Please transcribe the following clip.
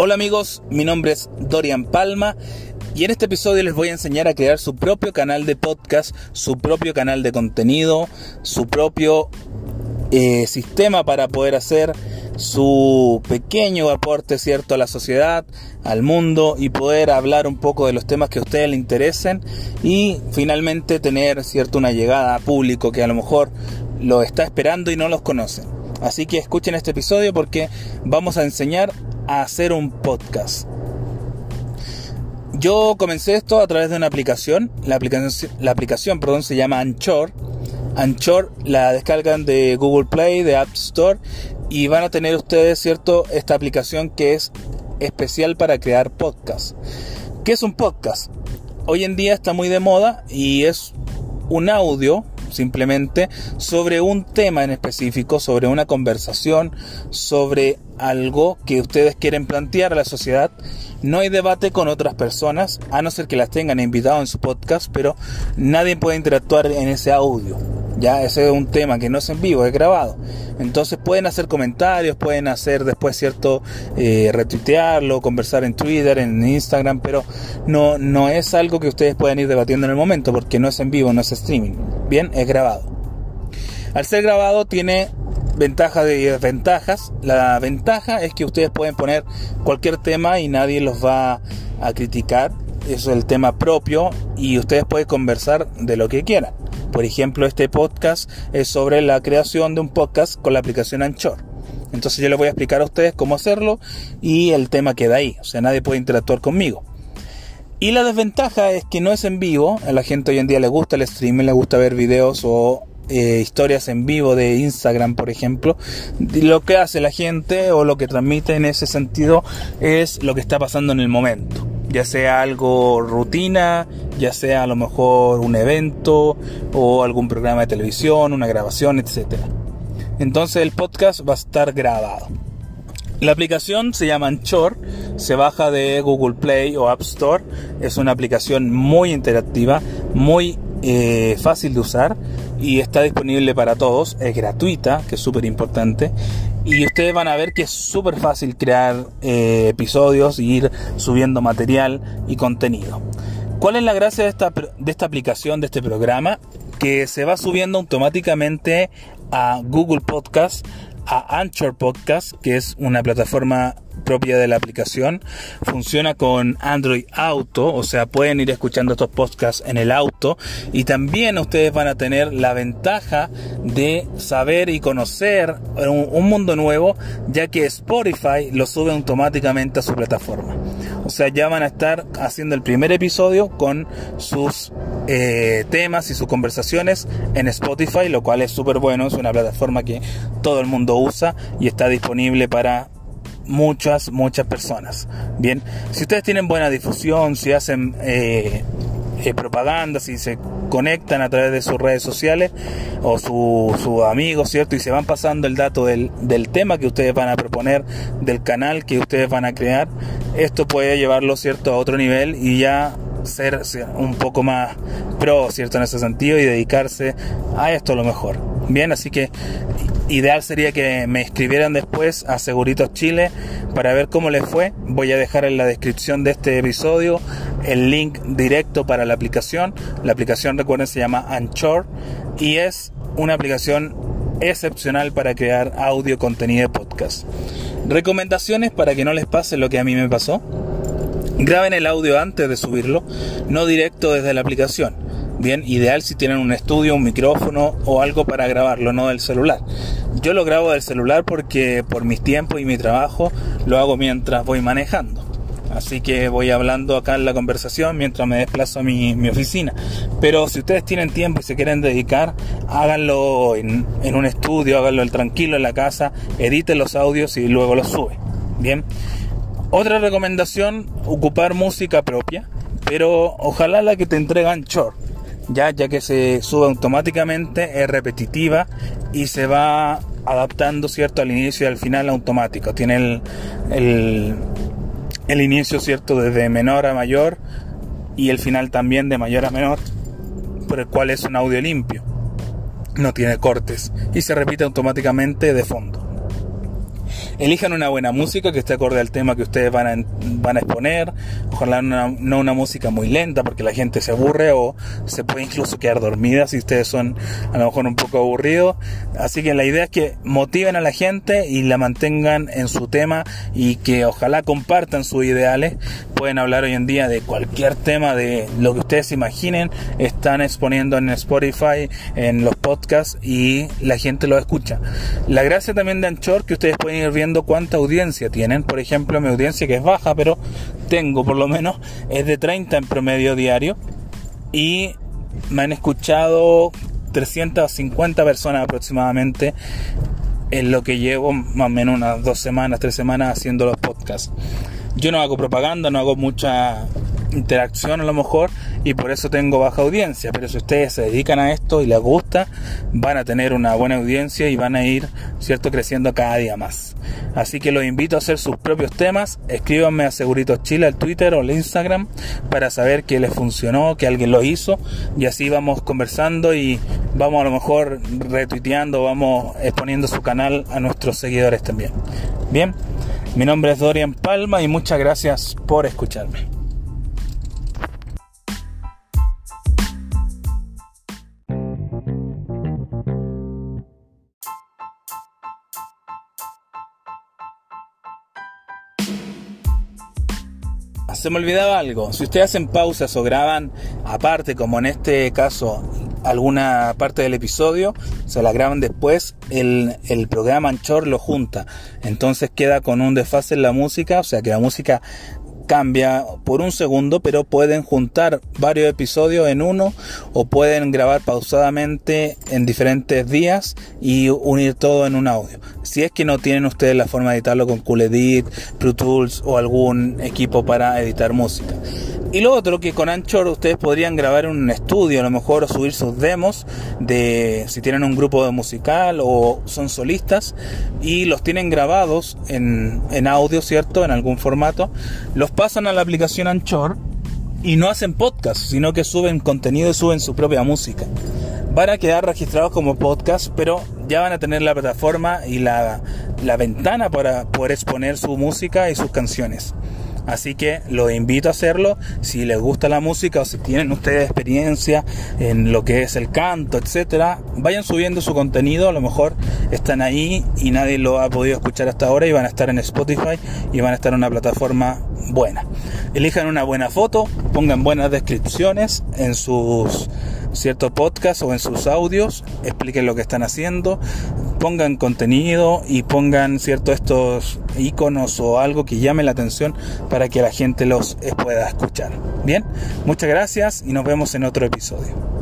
Hola amigos, mi nombre es Dorian Palma y en este episodio les voy a enseñar a crear su propio canal de podcast, su propio canal de contenido, su propio eh, sistema para poder hacer su pequeño aporte cierto a la sociedad, al mundo y poder hablar un poco de los temas que a ustedes les interesen y finalmente tener cierto una llegada a público que a lo mejor lo está esperando y no los conoce. Así que escuchen este episodio porque vamos a enseñar a hacer un podcast. Yo comencé esto a través de una aplicación. La aplicación, la aplicación perdón, se llama Anchor. Anchor la descargan de Google Play, de App Store y van a tener ustedes, ¿cierto? Esta aplicación que es especial para crear podcast. ¿Qué es un podcast? Hoy en día está muy de moda y es un audio simplemente sobre un tema en específico, sobre una conversación, sobre algo que ustedes quieren plantear a la sociedad. No hay debate con otras personas, a no ser que las tengan invitado en su podcast, pero nadie puede interactuar en ese audio. Ya ese es un tema que no es en vivo, es grabado. Entonces pueden hacer comentarios, pueden hacer después cierto eh, retuitearlo, conversar en Twitter, en Instagram, pero no, no es algo que ustedes puedan ir debatiendo en el momento, porque no es en vivo, no es streaming. Bien, es grabado. Al ser grabado tiene ventajas y desventajas. La ventaja es que ustedes pueden poner cualquier tema y nadie los va a criticar. Eso es el tema propio y ustedes pueden conversar de lo que quieran. Por ejemplo, este podcast es sobre la creación de un podcast con la aplicación Anchor. Entonces yo les voy a explicar a ustedes cómo hacerlo y el tema queda ahí. O sea, nadie puede interactuar conmigo. Y la desventaja es que no es en vivo. A la gente hoy en día le gusta el streaming, le gusta ver videos o eh, historias en vivo de Instagram, por ejemplo, lo que hace la gente o lo que transmite en ese sentido es lo que está pasando en el momento. Ya sea algo rutina, ya sea a lo mejor un evento o algún programa de televisión, una grabación, etc. Entonces el podcast va a estar grabado. La aplicación se llama Anchor, se baja de Google Play o App Store. Es una aplicación muy interactiva, muy eh, fácil de usar y está disponible para todos. Es gratuita, que es súper importante. Y ustedes van a ver que es súper fácil crear eh, episodios y ir subiendo material y contenido. ¿Cuál es la gracia de esta, de esta aplicación, de este programa? Que se va subiendo automáticamente a Google Podcast, a Anchor Podcast, que es una plataforma propia de la aplicación. Funciona con Android Auto, o sea, pueden ir escuchando estos podcasts en el auto y también ustedes van a tener la ventaja de saber y conocer un, mundo nuevo, ya que Spotify lo sube automáticamente a su plataforma. O sea, ya van a estar haciendo el primer episodio con sus eh, temas y sus conversaciones en Spotify, lo cual es súper bueno, es una plataforma que todo el mundo usa y está disponible para muchas, muchas personas. Bien, si ustedes tienen buena difusión, si hacen eh, eh, propaganda, si se conectan a través de sus redes sociales o sus su amigos, ¿cierto? Y se van pasando el dato del, del, tema que ustedes van a proponer, del canal que ustedes van a crear, esto puede llevarlo, ¿cierto?, a otro nivel y ya ser, un poco más pro, ¿cierto?, en ese sentido y dedicarse a esto lo mejor. Bien, así que ideal sería que me escribieran después a Seguritos Chile para ver cómo les fue. Voy a dejar en la descripción de este episodio el link directo para la aplicación. La aplicación, recuerden, se llama Anchor y es una aplicación excepcional para crear audio, contenido de podcast. Recomendaciones para que no les pase lo que a mí me pasó. Graben el audio antes de subirlo, no directo desde la aplicación Bien, ideal si tienen un estudio, un micrófono o algo para grabarlo, no del celular. Yo lo grabo del celular porque por mis tiempos y mi trabajo lo hago mientras voy manejando. Así que voy hablando acá en la conversación mientras me desplazo a mi, oficina. Pero si ustedes tienen tiempo y se quieren dedicar, háganlo en, un estudio, háganlo tranquilo en la casa, editen los audios y luego los sube. Bien. Otra recomendación, ocupar música propia, pero ojalá la que te entregan short ya, ya que se sube automáticamente, es repetitiva y se va adaptando cierto al inicio y al final automático. Tiene el, el, inicio cierto desde menor a mayor y el final también de mayor a menor, por el cual es un audio limpio. No tiene cortes y se repite automáticamente de fondo. elijan una buena música que esté acorde al tema que ustedes van a, van a exponer. Ojalá no una música muy lenta porque la gente se aburre o se puede incluso quedar dormida si ustedes son a lo mejor un poco aburridos. Así que la idea es que motiven a la gente y la mantengan en su tema y que ojalá compartan sus ideales. Pueden hablar hoy en día de cualquier tema, de lo que ustedes imaginen. Están exponiendo en Spotify, en los podcasts y la gente lo escucha. La gracia también de Anchor que ustedes pueden ir viendo cuánta audiencia tienen. Por ejemplo, mi audiencia que es baja, pero tengo por lo menos, es de 30 en promedio diario. Y me han escuchado 350 personas aproximadamente en lo que llevo más o menos unas dos semanas, tres semanas haciendo los podcasts. Yo no hago propaganda, no hago mucha interacción a lo mejor y por eso tengo baja audiencia. Pero si ustedes se dedican a esto y les gusta, van a tener una buena audiencia y van a ir, cierto, creciendo cada día más. Así que los invito a hacer sus propios temas. Escríbanme a Seguritos Chile al Twitter o al Instagram para saber que les funcionó, que alguien lo hizo y así vamos conversando y vamos a lo mejor retuiteando, vamos exponiendo su canal a nuestros seguidores también. Bien, mi nombre es Dorian Palma y muchas gracias por escucharme. Se me olvidaba algo. Si ustedes hacen pausas o graban aparte, como en este caso, alguna parte del episodio, se la graban después, el, el programa Anchor lo junta. Entonces queda con un desfase en la música, o sea que la música cambia por un segundo, pero pueden juntar varios episodios en uno o pueden grabar pausadamente en diferentes días y unir todo en un audio. Si es que no tienen ustedes la forma de editarlo con Cool Edit, Pro Tools o algún equipo para editar música. Y lo otro que con Anchor ustedes podrían grabar en un estudio, a lo mejor o subir sus demos de si tienen un grupo musical o son solistas y los tienen grabados en, en audio, ¿cierto? En algún formato. Los pasan a la aplicación Anchor y no hacen podcast, sino que suben contenido y suben su propia música. Van a quedar registrados como podcast, pero ya van a tener la plataforma y la, la ventana para poder exponer su música y sus canciones. Así que los invito a hacerlo. Si les gusta la música o si tienen ustedes experiencia en lo que es el canto, etcétera, vayan subiendo su contenido. A lo mejor están ahí y nadie lo ha podido escuchar hasta ahora y van a estar en Spotify y van a estar en una plataforma buena. Elijan una buena foto, pongan buenas descripciones en sus ciertos podcasts o en sus audios, expliquen lo que están haciendo, pongan contenido y pongan cierto estos iconos o algo que llame la atención para que la gente los pueda escuchar. Bien, muchas gracias y nos vemos en otro episodio.